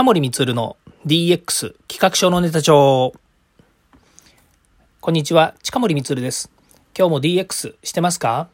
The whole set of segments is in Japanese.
近森光の DX 企画書のネタ帳。こんにちは、近森光です。今日も DX してますか？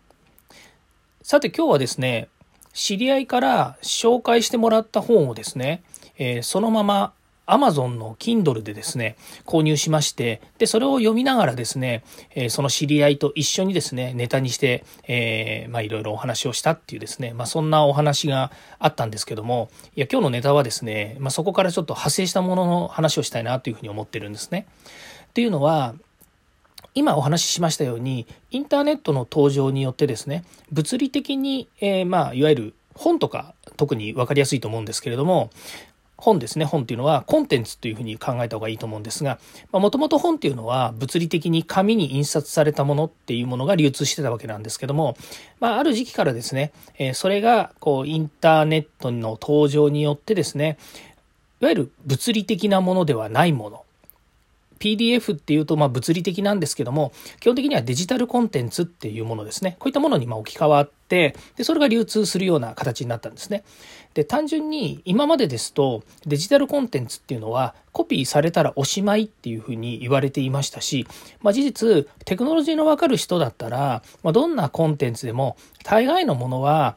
さて今日はですね、知り合いから紹介してもらった本をですね、えー、そのまま Amazon の Kindle でですね、購入しまして、で、それを読みながらですね、え、その知り合いと一緒にですね、ネタにして、えー、まあいろいろお話をしたっていうですね、まあそんなお話があったんですけども、いや、今日のネタはですね、まあそこからちょっと派生したものの話をしたいなというふうに思ってるんですね。っていうのは、今お話ししましたように、インターネットの登場によってですね、物理的に、えー、まあいわゆる本とか特に分かりやすいと思うんですけれども、本ですね。本っていうのはコンテンツというふうに考えた方がいいと思うんですがもともと本っていうのは物理的に紙に印刷されたものっていうものが流通してたわけなんですけども、まあ、ある時期からですね、えそれがこうインターネットの登場によってですねいわゆる物理的なものではないもの PDF っていうとま物理的なんですけども基本的にはデジタルコンテンツっていうものですね。こういったものにま置き換わってでそれが流通するような形になったんですね。で単純に今までですとデジタルコンテンツっていうのはコピーされたらおしまいっていうふうに言われていましたし、まあ、事実テクノロジーの分かる人だったら、まあ、どんなコンテンツでも大概のものは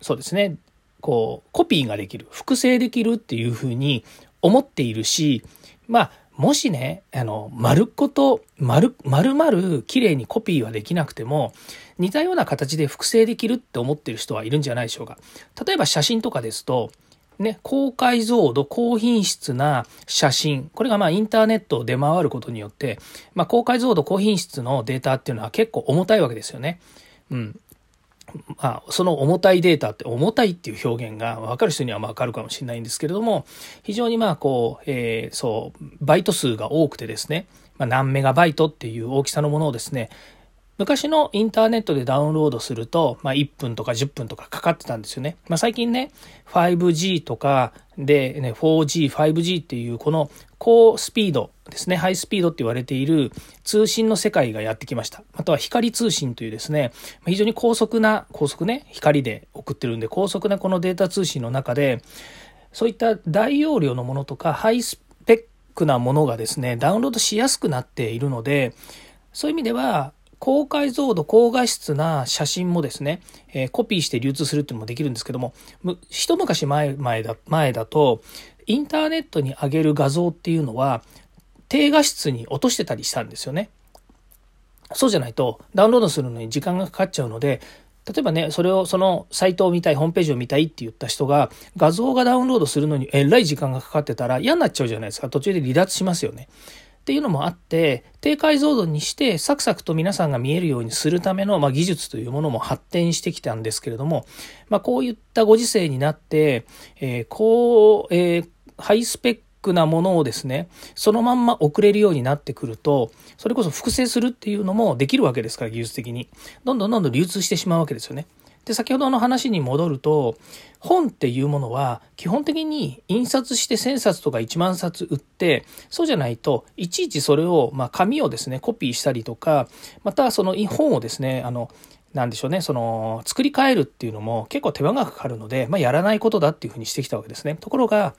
そうですねこうコピーができる複製できるっていうふうに思っているしまあもしね、あの、丸っこと、丸、丸々綺麗にコピーはできなくても、似たような形で複製できるって思ってる人はいるんじゃないでしょうか。例えば写真とかですと、ね、高解像度、高品質な写真。これがまあインターネットを出回ることによって、まあ高解像度、高品質のデータっていうのは結構重たいわけですよね。うん。まあ、その重たいデータって重たいっていう表現が分かる人には分かるかもしれないんですけれども非常にまあこう、えー、そうバイト数が多くてですね、まあ、何メガバイトっていう大きさのものをですね昔のインターネットでダウンロードすると、まあ、1分とか10分とかかかってたんですよね。まあ、最近ね、5G とかで、ね、4G、5G っていうこの高スピードですね、ハイスピードって言われている通信の世界がやってきました。あとは光通信というですね、非常に高速な、高速ね、光で送ってるんで、高速なこのデータ通信の中で、そういった大容量のものとかハイスペックなものがですね、ダウンロードしやすくなっているので、そういう意味では、高解像度、高画質な写真もですね、えー、コピーして流通するっていうのもできるんですけども、一昔前前だ前だと、インターネットに上げる画像っていうのは、低画質に落としてたりしたんですよね。そうじゃないと、ダウンロードするのに時間がかかっちゃうので、例えばね、それを、そのサイトを見たい、ホームページを見たいって言った人が、画像がダウンロードするのにえらい時間がかかってたら嫌になっちゃうじゃないですか。途中で離脱しますよね。っていうのもあって低解像度にしてサクサクと皆さんが見えるようにするための、まあ、技術というものも発展してきたんですけれども、まあ、こういったご時世になって、えー、こう、えー、ハイスペックなものをですねそのまんま送れるようになってくるとそれこそ複製するっていうのもできるわけですから技術的にどんどんどんどん流通してしまうわけですよね。で先ほどの話に戻ると本っていうものは基本的に印刷して1000冊とか1万冊売ってそうじゃないといちいちそれを、まあ、紙をですねコピーしたりとかまたその本をですねあのなんでしょうねその作り変えるっていうのも結構手間がかかるので、まあ、やらないことだっていうふうにしてきたわけですね。ところが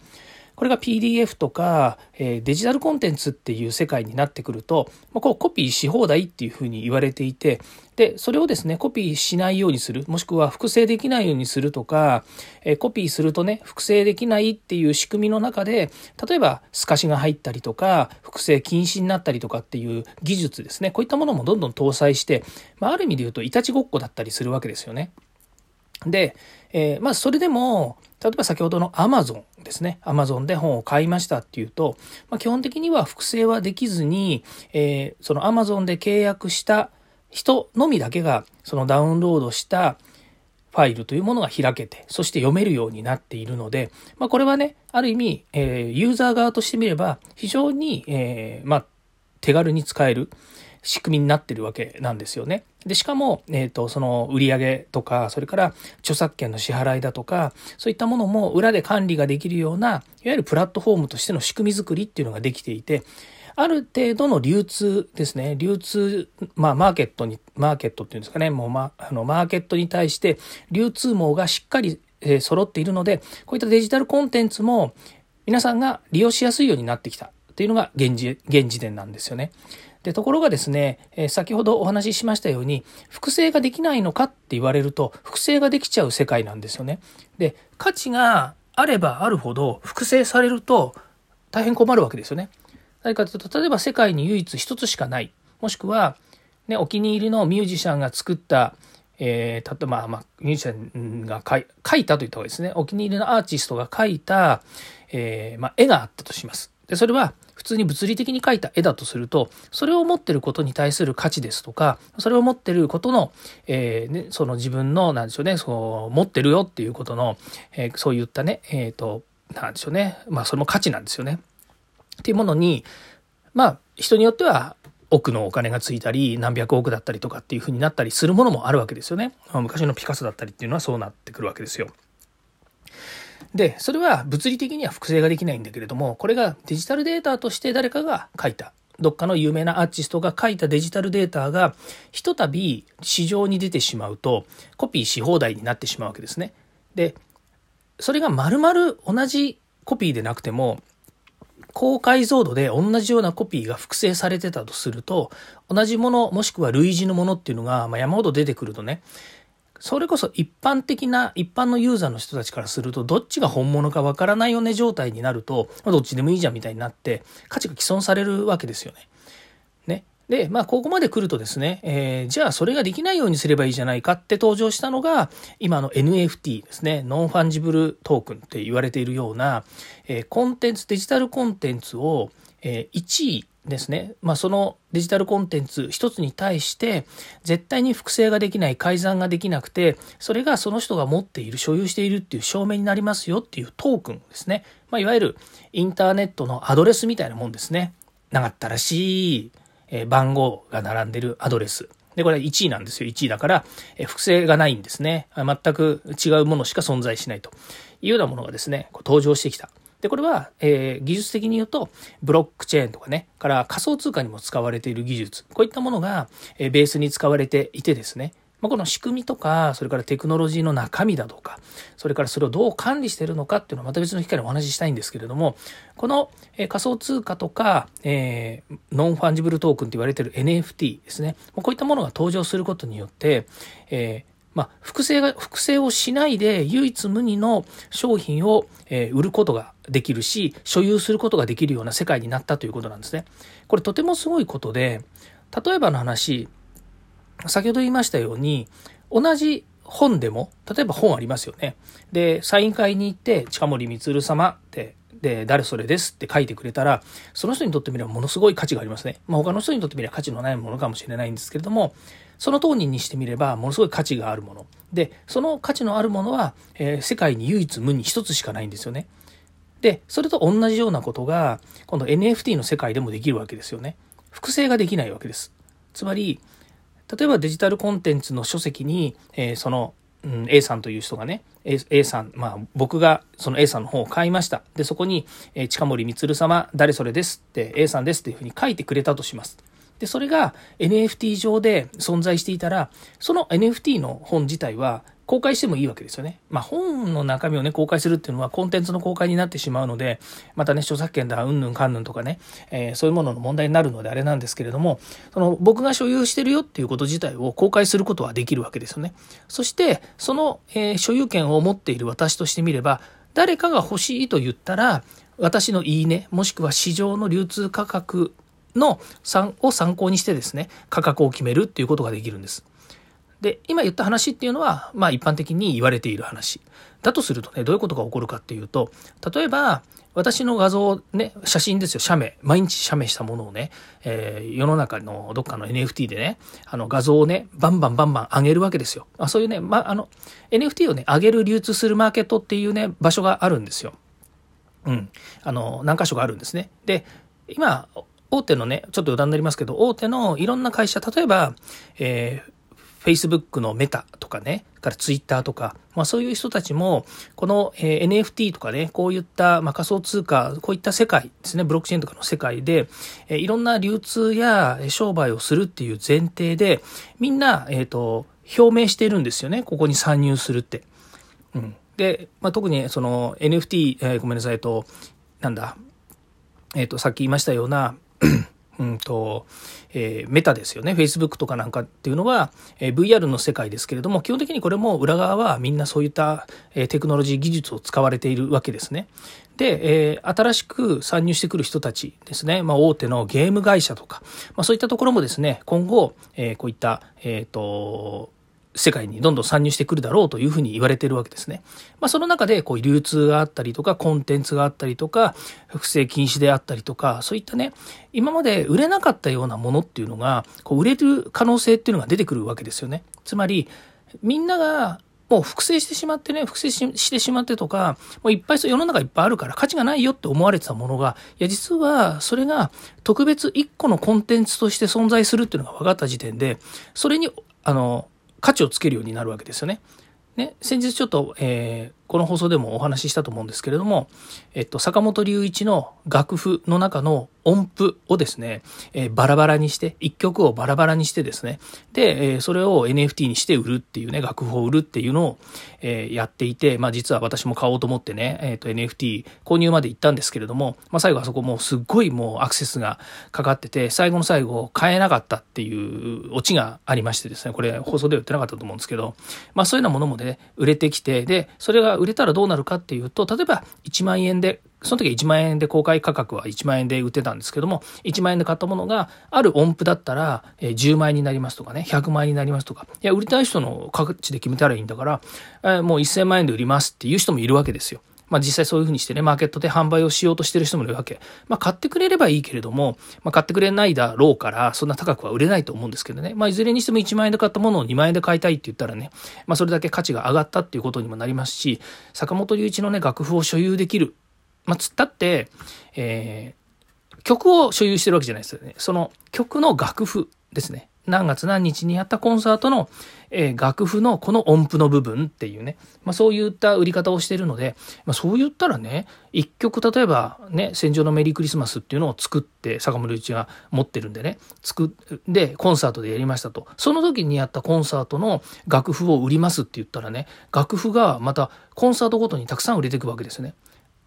これが PDF とか、え、デジタルコンテンツっていう世界になってくると、ま、こうコピーし放題っていうふうに言われていて、で、それをですね、コピーしないようにする、もしくは複製できないようにするとか、え、コピーするとね、複製できないっていう仕組みの中で、例えば透かしが入ったりとか、複製禁止になったりとかっていう技術ですね、こういったものもどんどん搭載して、まあ、ある意味で言うといたちごっこだったりするわけですよね。で、えー、まあそれでも例えば先ほどの Amazon ですね Amazon で本を買いましたっていうと、まあ、基本的には複製はできずに、えー、その Amazon で契約した人のみだけがそのダウンロードしたファイルというものが開けて、そして読めるようになっているので、まあ、これはね、ある意味、えー、ユーザー側としてみれば、非常に、えー、まあ、手軽に使える。仕組みになってるわけなんですよね。で、しかも、えっ、ー、と、その売り上げとか、それから著作権の支払いだとか、そういったものも裏で管理ができるような、いわゆるプラットフォームとしての仕組み作りっていうのができていて、ある程度の流通ですね。流通、まあ、マーケットに、マーケットっていうんですかね。もう、ま、あの、マーケットに対して、流通網がしっかり、えー、揃っているので、こういったデジタルコンテンツも、皆さんが利用しやすいようになってきたというのが現時現時点なんですよね。でところがですね、え、先ほどお話ししましたように複製ができないのかって言われると複製ができちゃう世界なんですよね。で価値があればあるほど複製されると大変困るわけですよね。何かというと例えば世界に唯一一つしかないもしくは、ね、お気に入りのミュージシャンが作ったえー、例えば、まあ、ミュージシャンが書いたといった方がいいですね。お気に入りのアーティストが描いた、えー、まあ、絵があったとします。で、それは普通に物理的に描いた絵だとすると、それを持ってることに対する価値ですとか、それを持ってることの、えー、ね、その自分の、なんでしょうね、そう、持ってるよっていうことの、えー、そういったね、えっ、ー、と、なんでしょうね、まあ、それも価値なんですよね。っていうものに、まあ、人によっては、億のお金がついたり何百億だったりとかっていう風になったりするものもあるわけですよね。昔のピカソだったりっていうのはそうなってくるわけですよ。で、それは物理的には複製ができないんだけれども、これがデジタルデータとして誰かが書いた、どっかの有名なアーティストが書いたデジタルデータが、ひとたび市場に出てしまうと、コピーし放題になってしまうわけですね。で、それが丸々同じコピーでなくても、高解像度で同じようなコピーが複製されてたとすると、同じもの、もしくは類似のものっていうのが、ま山ほど出てくるとね、それこそ一般的な、一般のユーザーの人たちからすると、どっちが本物かわからないよね状態になると、どっちでもいいじゃんみたいになって、価値が毀損されるわけですよね。ね。で、まあ、ここまで来るとですね、えー、じゃあそれができないようにすればいいじゃないかって登場したのが、今の NFT ですね、 non-fungible token って言われているような、えー、コンテンツ、デジタルコンテンツを、えー、一意ですね、まあ、そのデジタルコンテンツ一つに対して絶対に複製ができない改ざんができなくてそれがその人が持っている所有しているっていう証明になりますよっていうトークンですね、まあ、いわゆるインターネットのアドレスみたいなもんですね長ったらしい番号が並んでるアドレスで、これ1位なんですよ。1位だから、え複製がないんですね。全く違うものしか存在しないというようなものがですね、こう登場してきた。で、これは、えー、技術的に言うと、ブロックチェーンとかね、から仮想通貨にも使われている技術、こういったものが、えー、ベースに使われていてですね、まあ、この仕組みとか、それからテクノロジーの中身だとか、それからそれをどう管理しているのかっていうのはまた別の機会でお話ししたいんですけれども、この、えー、仮想通貨とか、えー、 non-fungible token と言われている NFT ですね、こういったものが登場することによって、えーまあ、複製が、複製をしないで唯一無二の商品を、え、売ることができるし、所有することができるような世界になったということなんですね。これとてもすごいことで、例えばの話、先ほど言いましたように、同じ本でも、例えば本ありますよね。で、サイン会に行って、近森光様ってで、誰それですって書いてくれたら、その人にとってみればものすごい価値がありますね。まあ、他の人にとってみれば価値のないものかもしれないんですけれども、その当人にしてみればものすごい価値があるもの。で、その価値のあるものは、えー、世界に唯一無二一つしかないんですよね。で、それと同じようなことが、今度 NFT の世界でもできるわけですよね。複製ができないわけです。つまり、例えばデジタルコンテンツの書籍に、えー、そのうん、A さんという人がね、A, A さん、まあ僕がその A さんの本を買いました。で、そこに、えー、近森光様、誰それですって、A さんですっていうふうに書いてくれたとします。で、それが NFT 上で存在していたら、その NFT の本自体は公開してもいいわけですよね。まあ本の中身をね、公開するっていうのはコンテンツの公開になってしまうので、またね、著作権だ、うんぬんかんぬんとかね、えー、そういうものの問題になるのであれなんですけれども、その僕が所有してるよっていうこと自体を公開することはできるわけですよね。そして、その、えー、所有権を持っている私としてみれば、誰かが欲しいと言ったら、私のいいね、もしくは市場の流通価格のを参考にしてですね、価格を決めるっていうことができるんです。で、今言った話っていうのは、まあ一般的に言われている話。だとするとね、どういうことが起こるかっていうと、例えば、私の画像、ね、写真ですよ、写メ。毎日写メしたものをね、えー、世の中のどっかの NFT でね、あの画像をね、バンバンバンバン上げるわけですよ。あそういうね、ま、あの、NFT をね、上げる流通するマーケットっていうね、場所があるんですよ。うん。あの、何箇所かあるんですね。で、今、大手のね、ちょっと余談になりますけど、大手のいろんな会社、例えば、えー、Facebook のメタとかね、から Twitter とか、まあそういう人たちも、この、え、NFT とかね、こういった、ま、仮想通貨、こういった世界ですね、ブロックチェーンとかの世界で、え、いろんな流通や商売をするっていう前提で、みんな、えっ、ー、と、表明しているんですよね、ここに参入するって。うん。で、まあ、特にその NFT、えー、ごめんなさいと、なんだ、えっ、と、さっき言いましたような、うんと、えー、メタですよね。Facebook とかなんかっていうのは、えー、VR の世界ですけれども、基本的にこれも裏側はみんなそういった、えー、テクノロジー技術を使われているわけですね。で、え、新しく参入してくる人たちですね。まあ、大手のゲーム会社とか、まあ、そういったところもですね、今後、え、こういった、えっ、と、世界にどんどん参入してくるだろうというふうに言われてるわけですね。まあ、その中でこう流通があったりとかコンテンツがあったりとか不正禁止であったりとかそういったね今まで売れなかったようなものっていうのがこう売れる可能性っていうのが出てくるわけですよね。つまりみんながもう複製してしまってね、複製してしまってとか、もういっぱい世の中いっぱいあるから価値がないよって思われてたものが、いや実はそれが特別一個のコンテンツとして存在するっていうのが分かった時点で、それに、あの、価値をつけるようになるわけですよね。ね、先日ちょっと、えー、この放送でもお話ししたと思うんですけれども、えっと、坂本龍一の楽譜の中の音符をですね、えー、バラバラにして、一曲をバラバラにしてですね、で、えー、それを NFT にして売るっていうね、楽譜を売るっていうのを、えー、やっていて、まあ実は私も買おうと思ってね、えっ、と NFT 購入まで行ったんですけれども、まあ最後あそこもうすっごいもうアクセスがかかってて、最後の最後買えなかったっていうオチがありましてですね、これ放送では言ってなかったと思うんですけど、まあそういうようなものもね、売れてきて、で、それが売れたらどうなるかっていうと、例えば1万円で、その時1万円で公開価格は1万円で売ってたんですけども、1万円で買ったものがある音符だったら10万円になりますとかね、100万円になりますとか、いや、売りたい人の価値で決めたらいいんだから、もう1000万円で売りますっていう人もいるわけですよ。まあ実際そういうふうにしてね、マーケットで販売をしようとしてる人もいるわけ。まあ買ってくれればいいけれども、まあ買ってくれないだろうから、そんな高くは売れないと思うんですけどね。まあいずれにしても1万円で買ったものを2万円で買いたいって言ったらね、まあそれだけ価値が上がったっていうことにもなりますし、坂本龍一のね、楽譜を所有できる。まあつったって、えー、曲を所有してるわけじゃないですよね。その曲の楽譜ですね。何月何日にやったコンサートの、えー、楽譜のこの音符の部分っていうね、まあ、そういった売り方をしてるので、まあ、そう言ったらね、一曲例えばね、戦場のメリークリスマスっていうのを作って坂本龍一が持ってるんでね、作ってコンサートでやりましたと。その時にやったコンサートの楽譜を売りますって言ったらね、楽譜がまたコンサートごとにたくさん売れていくわけですね。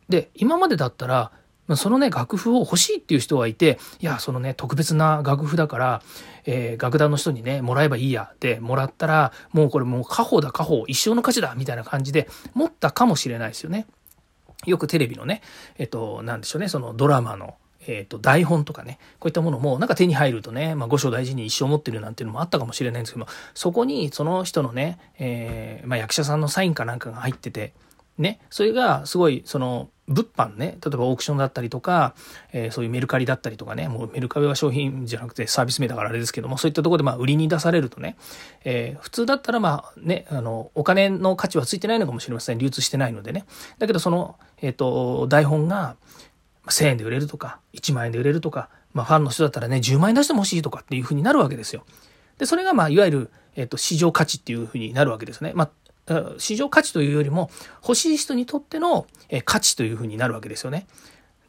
で、今までだったら、そのね、楽譜を欲しいっていう人がいて、いや、そのね、特別な楽譜だから、えー、楽団の人にね、もらえばいいやってもらったら、もうこれもう家宝だ家宝、一生の価値だみたいな感じで持ったかもしれないですよね。よくテレビのね、えっと、なんでしょうね、そのドラマの、えっと、台本とかね、こういったものもなんか手に入るとね、まあ、五章大事に一生持ってるなんていうのもあったかもしれないんですけども、そこにその人のね、えー、まあ、役者さんのサインかなんかが入ってて、ね、それがすごいその物販ね、例えばオークションだったりとか、えー、そういうメルカリだったりとかね、もうメルカリは商品じゃなくてサービス名だからあれですけども、そういったところでまあ売りに出されるとね、えー、普通だったらまあね、あの、お金の価値はついてないのかもしれません。流通してないのでね。だけどその、えっ、ー、と、台本が1000円で売れるとか、1万円で売れるとか、まあファンの人だったらね、10万円出しても欲しいとかっていうふうになるわけですよ。で、それがまあいわゆる、えっ、と、市場価値っていうふうになるわけですね。まあ市場価値というよりも欲しい人にとっての価値というふうになるわけですよね。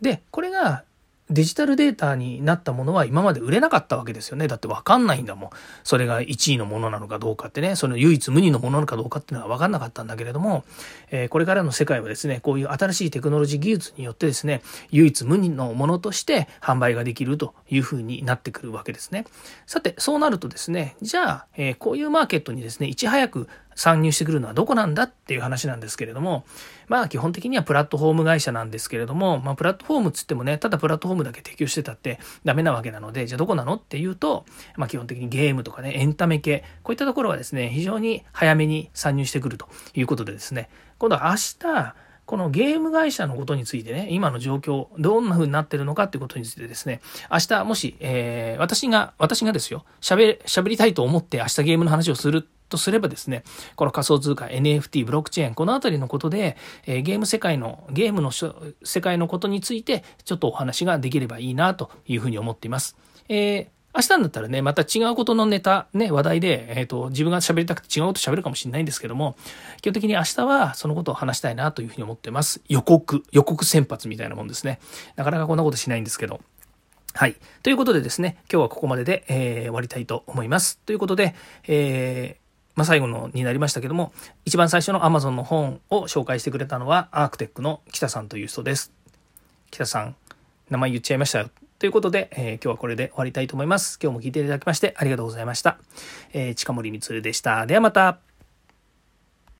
でこれがデジタルデータになったものは今まで売れなかったわけですよね。だってわかんないんだもん。それが1位のものなのかどうかってね、その唯一無二のものなのかどうかっていうのはわかんなかったんだけれども、えー、これからの世界はですね、こういう新しいテクノロジー技術によってですね、唯一無二のものとして販売ができるというふうになってくるわけですね。さて、そうなるとですね、じゃあ、えー、こういうマーケットにですね、いち早く参入してくるのはどこなんだっていう話なんですけれども、まあ基本的にはプラットフォーム会社なんですけれども、まあプラットフォームっつってもね、ただプラットフォームだけ提供してたってダメなわけなので、じゃあどこなのっていうと、まあ基本的にゲームとかね、エンタメ系、こういったところはですね、非常に早めに参入してくるということでですね、今度は明日、このゲーム会社のことについてね、今の状況、どんな風になってるのかっていうことについてですね、明日もし、えー、私が、私がですよ、喋、喋りたいと思って明日ゲームの話をするとすればですね、この仮想通貨、NFT、ブロックチェーン、このあたりのことで、えー、ゲーム世界の、ゲームの世界のことについて、ちょっとお話ができればいいなというふうに思っています。えー明日になったらね、また違うことのネタ、ね、話題で、えっ、ー、と、自分が喋りたくて違うこと喋るかもしれないんですけども、基本的に明日はそのことを話したいなというふうに思ってます。予告、予告先発みたいなもんですね。なかなかこんなことしないんですけど。はい。ということでですね、今日はここまでで、えー、終わりたいと思います。ということで、えー、まあ、最後のになりましたけども、一番最初の Amazon の本を紹介してくれたのは、アークテックの北さんという人です。北さん、名前言っちゃいましたよ。ということで、えー、今日はこれで終わりたいと思います。今日も聞いていただきましてありがとうございました。えー、近森光でした。ではまた。